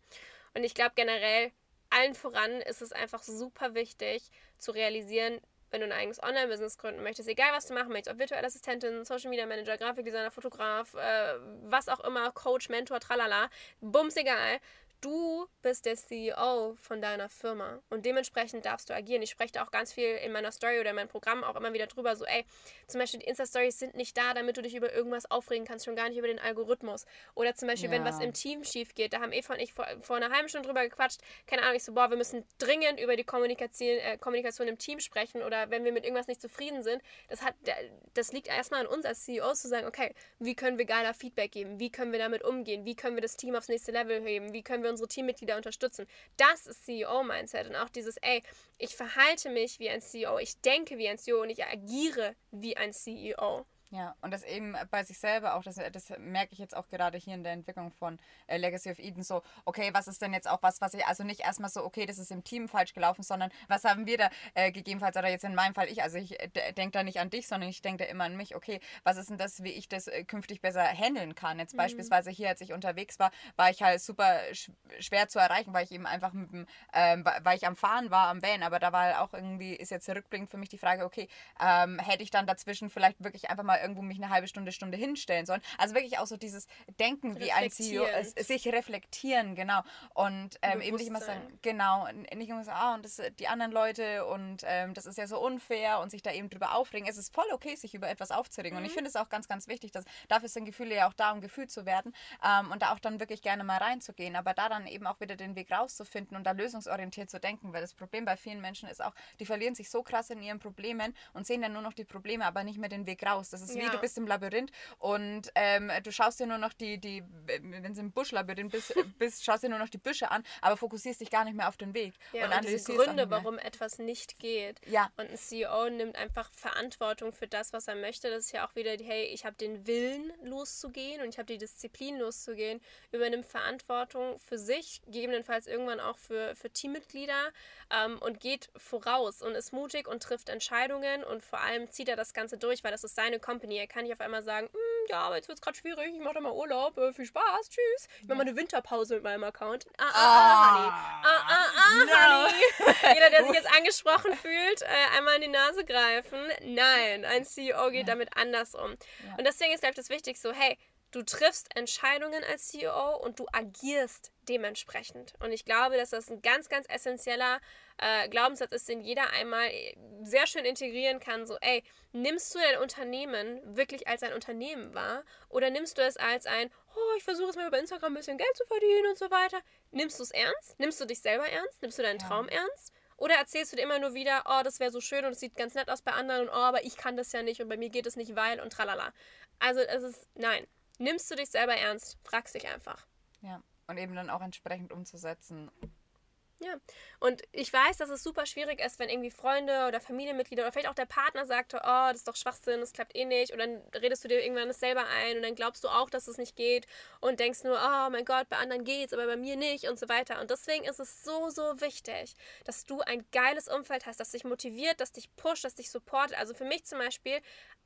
Und ich glaube generell, allen voran ist es einfach super wichtig zu realisieren, wenn du ein eigenes Online-Business gründen möchtest, egal was du machen möchtest, ob virtuelle Assistentin, Social Media Manager, Grafikdesigner, Fotograf, äh, was auch immer, Coach, Mentor, tralala, bums egal, du bist der CEO von deiner Firma und dementsprechend darfst du agieren. Ich spreche da auch ganz viel in meiner Story oder in meinem Programm auch immer wieder drüber, so ey, zum Beispiel die Insta-Stories sind nicht da, damit du dich über irgendwas aufregen kannst, schon gar nicht über den Algorithmus. Oder zum Beispiel, ja. wenn was im Team schief geht, da haben Eva und ich vor, vor einer halben Stunde drüber gequatscht, keine Ahnung, ich so, boah, wir müssen dringend über die Kommunikation, äh, Kommunikation im Team sprechen oder wenn wir mit irgendwas nicht zufrieden sind, das, hat, das liegt erstmal an uns als CEOs zu sagen, okay, wie können wir geiler Feedback geben, wie können wir damit umgehen, wie können wir das Team aufs nächste Level heben, wie können wir unsere Teammitglieder unterstützen. Das ist CEO-Mindset und auch dieses, ey, ich verhalte mich wie ein CEO, ich denke wie ein CEO und ich agiere wie ein CEO. Ja, und das eben bei sich selber auch, das, das merke ich jetzt auch gerade hier in der Entwicklung von äh, Legacy of Eden, so, okay, was ist denn jetzt auch was, was ich, also nicht erstmal so, okay, das ist im Team falsch gelaufen, sondern was haben wir da äh, gegebenenfalls, oder jetzt in meinem Fall ich, also ich äh, denke da nicht an dich, sondern ich denke da immer an mich, okay, was ist denn das, wie ich das äh, künftig besser handeln kann? Jetzt mhm. beispielsweise hier, als ich unterwegs war, war ich halt super sch schwer zu erreichen, weil ich eben einfach mit dem, ähm, weil ich am Fahren war, am Van, aber da war halt auch irgendwie, ist jetzt zurückblickend für mich die Frage, okay, ähm, hätte ich dann dazwischen vielleicht wirklich einfach mal irgendwo mich eine halbe Stunde, Stunde hinstellen sollen. Also wirklich auch so dieses Denken wie ein CEO, äh, sich reflektieren, genau. Und ähm, eben nicht immer sagen, genau, nicht immer sagen, ah, und das, die anderen Leute und ähm, das ist ja so unfair und sich da eben drüber aufregen. Es ist voll okay, sich über etwas aufzuregen. Mhm. Und ich mhm. finde es auch ganz, ganz wichtig, dass dafür sind Gefühle ja auch da, um gefühlt zu werden ähm, und da auch dann wirklich gerne mal reinzugehen. Aber da dann eben auch wieder den Weg rauszufinden und da lösungsorientiert zu denken, weil das Problem bei vielen Menschen ist auch, die verlieren sich so krass in ihren Problemen und sehen dann nur noch die Probleme, aber nicht mehr den Weg raus. Das ist ist wie, du bist im Labyrinth und ähm, du schaust dir nur noch die, die wenn du im Buschlabyrinth bist, bist, schaust dir nur noch die Büsche an, aber fokussierst dich gar nicht mehr auf den Weg. Ja, und, und diese Gründe, warum etwas nicht geht. Ja. Und ein CEO nimmt einfach Verantwortung für das, was er möchte. Das ist ja auch wieder, hey, ich habe den Willen loszugehen und ich habe die Disziplin loszugehen, übernimmt Verantwortung für sich, gegebenenfalls irgendwann auch für, für Teammitglieder ähm, und geht voraus und ist mutig und trifft Entscheidungen und vor allem zieht er das Ganze durch, weil das ist seine Company. Er kann nicht auf einmal sagen, hm, ja, aber jetzt wird es gerade schwierig, ich mache da mal Urlaub, äh, viel Spaß, tschüss. Ich mache mal eine Winterpause mit meinem Account. Ah, ah, ah, Honey. Ah, ah, ah, no. Honey. Jeder, der sich jetzt angesprochen fühlt, äh, einmal in die Nase greifen. Nein, ein CEO geht ja. damit anders um. Ja. Und deswegen ist, glaube ich, das Wichtigste so, hey, du triffst Entscheidungen als CEO und du agierst dementsprechend. Und ich glaube, dass das ein ganz, ganz essentieller äh, Glaubenssatz ist, den jeder einmal äh, sehr schön integrieren kann. So, ey, nimmst du dein Unternehmen wirklich als ein Unternehmen wahr oder nimmst du es als ein, oh, ich versuche es mal über Instagram ein bisschen Geld zu verdienen und so weiter? Nimmst du es ernst? Nimmst du dich selber ernst? Nimmst du deinen ja. Traum ernst? Oder erzählst du dir immer nur wieder, oh, das wäre so schön und es sieht ganz nett aus bei anderen und oh, aber ich kann das ja nicht und bei mir geht es nicht, weil und tralala. Also es ist, nein, nimmst du dich selber ernst? Fragst dich einfach. Ja, und eben dann auch entsprechend umzusetzen. Ja, und ich weiß, dass es super schwierig ist, wenn irgendwie Freunde oder Familienmitglieder oder vielleicht auch der Partner sagt, oh, das ist doch Schwachsinn, das klappt eh nicht. Und dann redest du dir irgendwann das selber ein und dann glaubst du auch, dass es nicht geht und denkst nur, oh mein Gott, bei anderen geht's, aber bei mir nicht und so weiter. Und deswegen ist es so, so wichtig, dass du ein geiles Umfeld hast, das dich motiviert, das dich pusht, das dich supportet. Also für mich zum Beispiel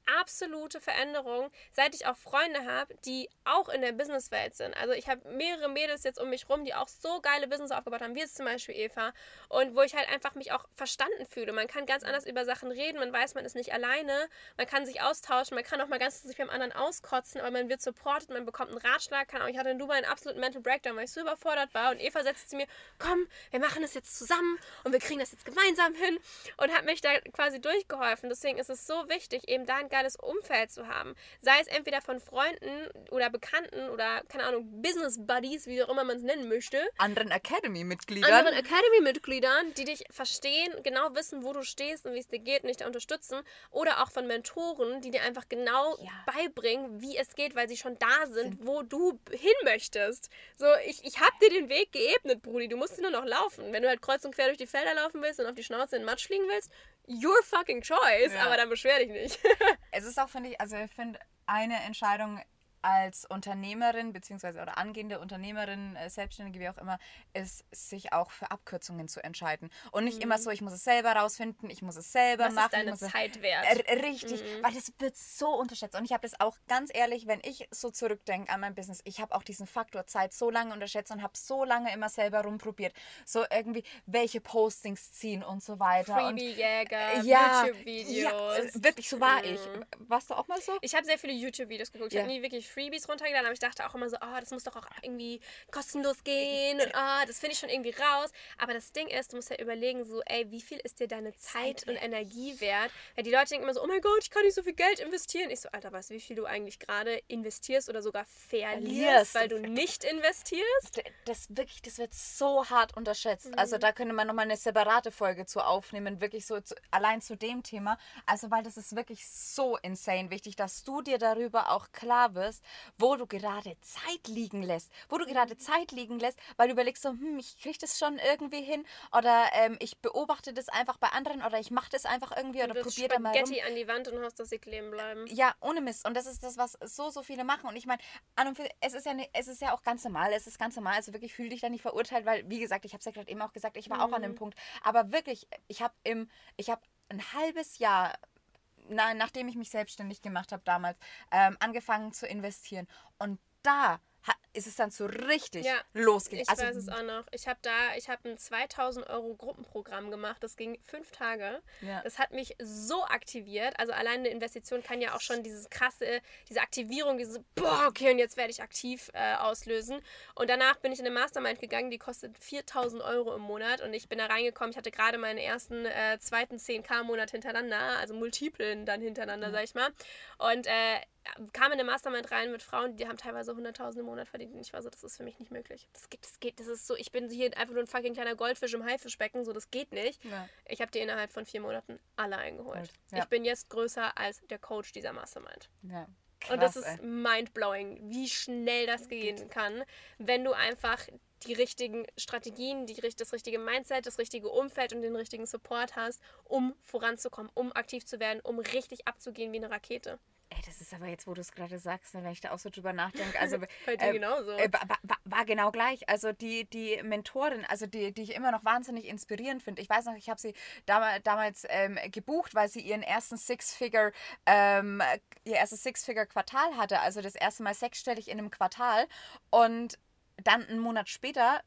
absolute Veränderung, seit ich auch Freunde habe, die auch in der Businesswelt sind. Also ich habe mehrere Mädels jetzt um mich rum, die auch so geile Business aufgebaut haben, wie jetzt zum Beispiel Eva. Und wo ich halt einfach mich auch verstanden fühle. Man kann ganz anders über Sachen reden, man weiß, man ist nicht alleine, man kann sich austauschen, man kann auch mal ganz sich beim anderen auskotzen, aber man wird supported, man bekommt einen Ratschlag. Kann auch, ich hatte in Dubai einen absoluten Mental Breakdown, weil ich so überfordert war. Und Eva setzt zu mir, komm, wir machen das jetzt zusammen und wir kriegen das jetzt gemeinsam hin. Und hat mich da quasi durchgeholfen. Deswegen ist es so wichtig, eben da ein geiles Umfeld zu haben. Sei es entweder von Freunden oder Bekannten oder, keine Ahnung, Business Buddies, wie auch immer man es nennen möchte. Anderen Academy-Mitgliedern. Anderen Academy-Mitgliedern, die dich verstehen, genau wissen, wo du stehst und wie es dir geht und dich da unterstützen. Oder auch von Mentoren, die dir einfach genau ja. beibringen, wie es geht, weil sie schon da sind, wo du hin möchtest. So, ich, ich habe dir den Weg geebnet, Brudi. Du musst nur noch laufen. Wenn du halt kreuz und quer durch die Felder laufen willst und auf die Schnauze in den Matsch fliegen willst, your fucking choice, ja. aber dann beschwer dich nicht. es ist auch, finde ich, also ich finde, eine Entscheidung als Unternehmerin beziehungsweise oder angehende Unternehmerin, äh, Selbstständige, wie auch immer, ist, sich auch für Abkürzungen zu entscheiden. Und nicht mhm. immer so, ich muss es selber rausfinden, ich muss es selber Was machen. Ist deine Zeit wert. richtig, mhm. weil das wird so unterschätzt. Und ich habe das auch ganz ehrlich, wenn ich so zurückdenke an mein Business, ich habe auch diesen Faktor Zeit so lange unterschätzt und habe so lange immer selber rumprobiert. So irgendwie, welche Postings ziehen und so weiter. Freebie-Jäger, ja, YouTube-Videos. Ja, wirklich, so war mhm. ich. Warst du auch mal so? Ich habe sehr viele YouTube-Videos geguckt. Ich ja. habe nie wirklich Freebies runtergeladen, aber ich dachte auch immer so, oh, das muss doch auch irgendwie kostenlos gehen und oh, das finde ich schon irgendwie raus. Aber das Ding ist, du musst ja überlegen, so, ey, wie viel ist dir deine Zeit, Zeit und Energie wert? Ja, die Leute denken immer so, oh mein Gott, ich kann nicht so viel Geld investieren. Ich so, Alter, weißt du, wie viel du eigentlich gerade investierst oder sogar verlierst, weil du nicht investierst? Das wirklich, das wird so hart unterschätzt. Mhm. Also da könnte man nochmal eine separate Folge zu aufnehmen, wirklich so zu, allein zu dem Thema. Also weil das ist wirklich so insane wichtig, dass du dir darüber auch klar wirst, wo du gerade Zeit liegen lässt, wo du gerade Zeit liegen lässt, weil du überlegst so, hm, ich kriege das schon irgendwie hin oder ähm, ich beobachte das einfach bei anderen oder ich mache das einfach irgendwie oder probiere da mal rum. an die Wand und hast, dass sie kleben bleiben. Ja, ohne Mist. Und das ist das, was so, so viele machen. Und ich meine, an und für, es ist ja ne, es ist ja auch ganz normal. Es ist ganz normal. Also wirklich fühle dich da nicht verurteilt, weil, wie gesagt, ich habe es ja gerade eben auch gesagt, ich war mhm. auch an dem mhm. Punkt. Aber wirklich, ich habe im, ich habe ein halbes Jahr na, nachdem ich mich selbstständig gemacht habe damals, ähm, angefangen zu investieren. Und da ist es dann so richtig ja, losgegangen. Ich also, weiß es auch noch. Ich habe da, ich habe ein 2000 Euro Gruppenprogramm gemacht. Das ging fünf Tage. Ja. Das hat mich so aktiviert. Also alleine eine Investition kann ja auch schon dieses krasse, diese Aktivierung, diese, boah, okay, und jetzt werde ich aktiv äh, auslösen. Und danach bin ich in eine Mastermind gegangen, die kostet 4000 Euro im Monat. Und ich bin da reingekommen. Ich hatte gerade meinen ersten, äh, zweiten 10k-Monat hintereinander, also multiplen dann hintereinander, ja. sag ich mal. Und äh, kam in eine Mastermind rein mit Frauen, die haben teilweise 100.000 im Monat verdient. Und ich war so, das ist für mich nicht möglich. Das geht, das geht, das ist so, ich bin hier einfach nur ein fucking kleiner Goldfisch im Haifischbecken, so, das geht nicht. Ja. Ich habe die innerhalb von vier Monaten alle eingeholt. Ja. Ich bin jetzt größer als der Coach dieser Mastermind. Ja. Krass, und das ist mindblowing, wie schnell das gehen kann, wenn du einfach die richtigen Strategien, die, das richtige Mindset, das richtige Umfeld und den richtigen Support hast, um voranzukommen, um aktiv zu werden, um richtig abzugehen wie eine Rakete. Ey, das ist aber jetzt, wo du es gerade sagst, ne, wenn ich da auch so drüber nachdenke. Also, Bei dir äh, genauso. Äh, war, war, war, genau gleich. Also die, die Mentorin, also die, die ich immer noch wahnsinnig inspirierend finde. Ich weiß noch, ich habe sie damals, damals ähm, gebucht, weil sie ihren ersten Six-Figure, ähm, ihr erstes Six-Figure-Quartal hatte. Also das erste Mal sechsstellig in einem Quartal. Und dann einen Monat später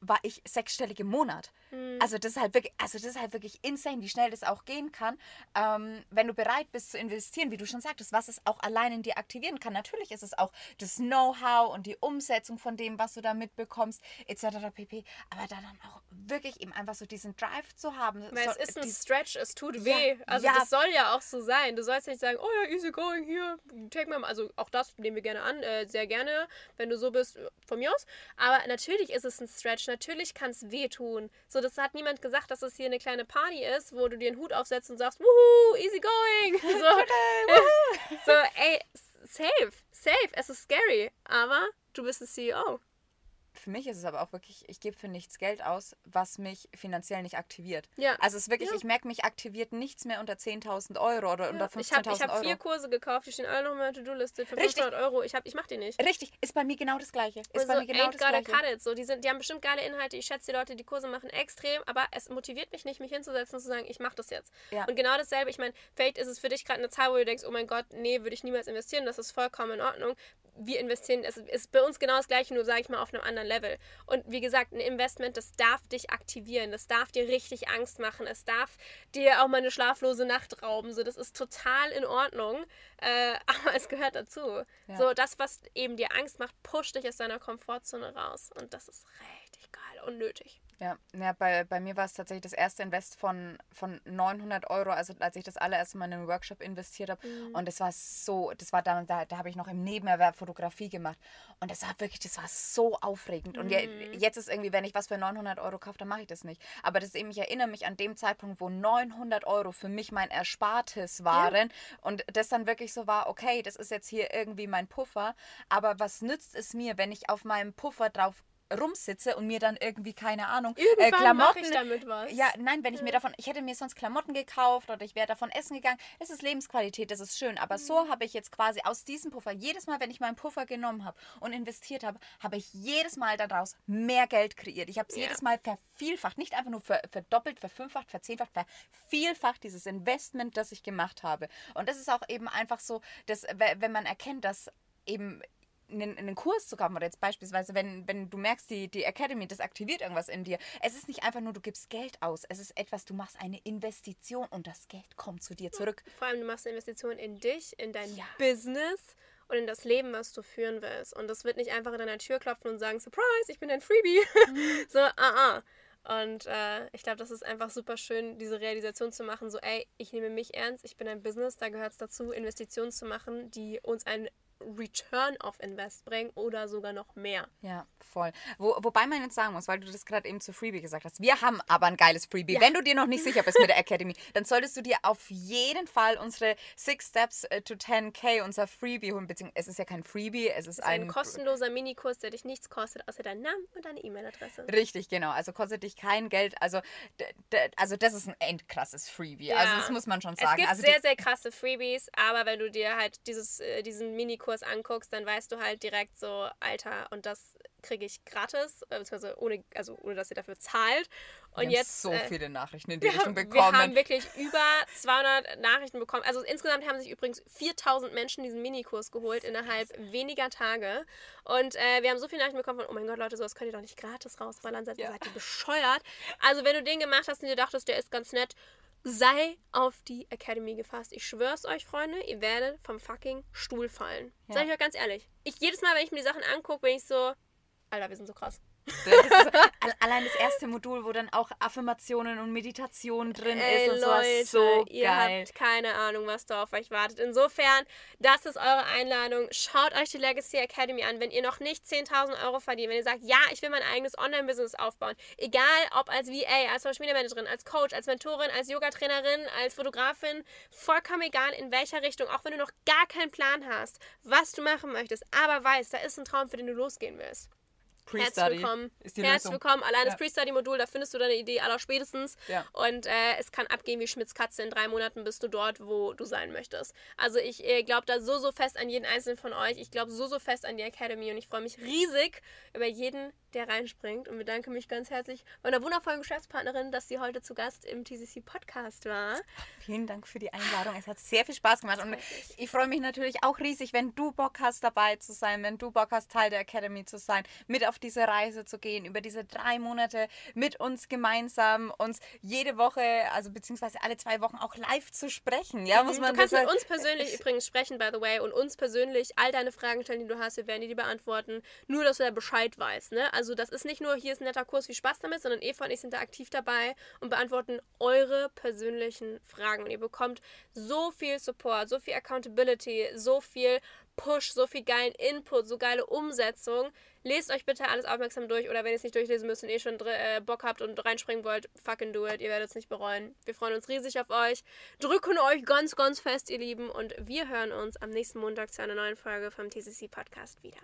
war ich sechsstellig im Monat. Mhm. Also das ist halt wirklich, also das ist halt wirklich insane, wie schnell das auch gehen kann, ähm, wenn du bereit bist zu investieren, wie du schon sagtest, was es auch allein in dir aktivieren kann. Natürlich ist es auch das Know-how und die Umsetzung von dem, was du da mitbekommst, etc. pp. Aber dann auch wirklich eben einfach so diesen Drive zu haben. Weil es ist ein Stretch, es tut weh. Ja, also ja. das soll ja auch so sein. Du sollst nicht sagen, oh ja, easy going hier, take my, also auch das nehmen wir gerne an, äh, sehr gerne, wenn du so bist, von mir aus. Aber natürlich ist es ein Stretch, natürlich kann es wehtun. So, das hat niemand gesagt, dass es hier eine kleine Party ist, wo du dir einen Hut aufsetzt und sagst, wuhu, easy going. So, so ey, safe, safe, es ist scary, aber du bist ein CEO für mich ist es aber auch wirklich, ich gebe für nichts Geld aus, was mich finanziell nicht aktiviert. Ja. Also es ist wirklich, ja. ich merke, mich aktiviert nichts mehr unter 10.000 Euro oder ja. unter 15.000 ich hab, Ich habe vier Kurse gekauft, die stehen alle noch in meiner To-Do-Liste für 500 Euro. Ich, hab, ich mache die nicht. Richtig, ist bei mir genau das Gleiche. Ist also, bei mir genau das Gleiche. So, die, sind, die haben bestimmt geile Inhalte. Ich schätze die Leute, die Kurse machen extrem, aber es motiviert mich nicht, mich hinzusetzen und zu sagen, ich mache das jetzt. Ja. Und genau dasselbe, ich meine, vielleicht ist es für dich gerade eine Zahl, wo du denkst, oh mein Gott, nee, würde ich niemals investieren, das ist vollkommen in Ordnung. Wir investieren, es ist bei uns genau das Gleiche, nur sage ich mal auf einem anderen Level. Und wie gesagt, ein Investment, das darf dich aktivieren, das darf dir richtig Angst machen, es darf dir auch mal eine schlaflose Nacht rauben. So, das ist total in Ordnung, äh, aber es gehört dazu. Ja. So, das, was eben dir Angst macht, pusht dich aus deiner Komfortzone raus. Und das ist richtig geil und nötig. Ja, ja bei, bei mir war es tatsächlich das erste Invest von, von 900 Euro, also als ich das allererste Mal in einen Workshop investiert habe. Mhm. Und das war so, das war dann, da, da habe ich noch im Nebenerwerb Fotografie gemacht. Und das war wirklich, das war so aufregend. Und mhm. jetzt ist irgendwie, wenn ich was für 900 Euro kaufe, dann mache ich das nicht. Aber das eben, ich erinnere mich an dem Zeitpunkt, wo 900 Euro für mich mein Erspartes waren. Ja. Und das dann wirklich so war, okay, das ist jetzt hier irgendwie mein Puffer. Aber was nützt es mir, wenn ich auf meinem Puffer drauf rumsitze und mir dann irgendwie, keine Ahnung, äh, Klamotten. ich damit was. Ja, nein, wenn ich mir davon, ich hätte mir sonst Klamotten gekauft oder ich wäre davon essen gegangen. Es ist Lebensqualität, das ist schön. Aber mhm. so habe ich jetzt quasi aus diesem Puffer, jedes Mal, wenn ich meinen Puffer genommen habe und investiert habe, habe ich jedes Mal daraus mehr Geld kreiert. Ich habe es ja. jedes Mal vervielfacht, nicht einfach nur verdoppelt, verfünffacht, verzehnfacht, vervielfacht dieses Investment, das ich gemacht habe. Und das ist auch eben einfach so, dass, wenn man erkennt, dass eben einen, einen Kurs zu kaufen oder jetzt beispielsweise, wenn, wenn du merkst, die, die Academy, das aktiviert irgendwas in dir. Es ist nicht einfach nur, du gibst Geld aus. Es ist etwas, du machst eine Investition und das Geld kommt zu dir zurück. Vor allem, du machst eine Investition in dich, in dein ja. Business und in das Leben, was du führen willst. Und das wird nicht einfach in deiner Tür klopfen und sagen, Surprise, ich bin ein Freebie. Mhm. so, ah, ah. Und äh, ich glaube, das ist einfach super schön, diese Realisation zu machen, so, ey, ich nehme mich ernst, ich bin ein Business, da gehört es dazu, Investitionen zu machen, die uns ein Return of Invest bringen oder sogar noch mehr. Ja, voll. Wo, wobei man jetzt sagen muss, weil du das gerade eben zu Freebie gesagt hast, wir haben aber ein geiles Freebie. Ja. Wenn du dir noch nicht sicher bist mit der Academy, dann solltest du dir auf jeden Fall unsere Six Steps äh, to 10K, unser Freebie holen. Beziehungsweise es ist ja kein Freebie, es ist Das ist ein ein kostenloser Minikurs, der dich nichts kostet, außer deinen Namen und deine E-Mail-Adresse. Richtig, genau. Also kostet dich kein Geld. Also, also das ist ein endkrasses Freebie. Also Ja. das muss man schon Es sagen. gibt also sehr, sehr krasse Freebies, aber wenn du dir halt dieses, äh, diesen Minikurs anguckst, dann weißt du halt direkt so, Alter, und das kriege ich gratis, äh, beziehungsweise ohne, also ohne, dass ihr dafür zahlt. wir Und haben jetzt. so äh, viele Nachrichten in die wir Richtung haben, wir bekommen. haben wirklich über 200 Nachrichten bekommen. Also insgesamt haben sich übrigens 4000 Menschen diesen Minikurs geholt innerhalb weniger Tage. Und äh, wir haben so viele Nachrichten bekommen von, oh mein Gott, Leute, sowas könnt ihr doch nicht gratis rausballern. Seid, Ja. seid ihr bescheuert? Also wenn du den gemacht hast und dir dachtest, der ist ganz nett, sei auf die Academy gefasst. Ich schwör's euch, Freunde, ihr werdet vom fucking Stuhl fallen. Ja. Sag ich euch ganz ehrlich. Ich jedes Mal, wenn ich mir die Sachen angucke, bin ich so, Alter, wir sind so krass. Das allein das erste Modul, wo dann auch Affirmationen und Meditation drin Ey, ist und sowas. Leute, So ihr geil. habt keine Ahnung, was da auf euch wartet. Insofern, das ist eure Einladung. Schaut euch die Legacy Academy an. Wenn ihr noch nicht 10.000 Euro verdient, wenn ihr sagt, ja, ich will mein eigenes Online-Business aufbauen, egal ob als VA, als Social Media Managerin, als Coach, als Mentorin, als Yoga-Trainerin, als Fotografin, vollkommen egal in welcher Richtung, auch wenn du noch gar keinen Plan hast, was du machen möchtest, aber weißt, da ist ein Traum, für den du losgehen willst. Herzlich Pre-Study willkommen. ist die Herzlich willkommen. Allein das Ja. Pre-Study-Modul, da findest du deine Idee aller spätestens. Ja. Und äh, es kann abgehen wie Schmitz Katze. In drei Monaten bist du dort, wo du sein möchtest. Also ich äh, glaube da so, so fest an jeden einzelnen von euch. Ich glaube so, so fest an die Academy. Und ich freue mich riesig über jeden, der reinspringt. Und bedanke mich ganz herzlich meiner wundervollen Geschäftspartnerin, dass sie heute zu Gast im TCC-Podcast war. Vielen Dank für die Einladung. Es hat sehr viel Spaß gemacht. Und ich freue mich natürlich auch riesig, wenn du Bock hast, dabei zu sein, wenn du Bock hast, Teil der Academy zu sein, mit auf diese Reise zu gehen, über diese drei Monate mit uns gemeinsam, uns jede Woche, also beziehungsweise alle zwei Wochen auch live zu sprechen. Ja, muss man Mhm. du kannst mit uns persönlich übrigens sprechen, by the way, und uns persönlich all deine Fragen stellen, die du hast. Wir werden dir die beantworten. Nur, dass du da Bescheid weißt. Ne? Also, das ist nicht nur, hier ist ein netter Kurs, viel Spaß damit, sondern Eva und ich sind da aktiv dabei und beantworten eure persönlichen Fragen. Und ihr bekommt so viel Support, so viel Accountability, so viel Push, so viel geilen Input, so geile Umsetzung. Lest euch bitte alles aufmerksam durch oder wenn ihr es nicht durchlesen müsst und eh schon äh, Bock habt und reinspringen wollt, fucking do it. Ihr werdet es nicht bereuen. Wir freuen uns riesig auf euch, drücken euch ganz, ganz fest, ihr Lieben und wir hören uns am nächsten Montag zu einer neuen Folge vom TCC Podcast wieder.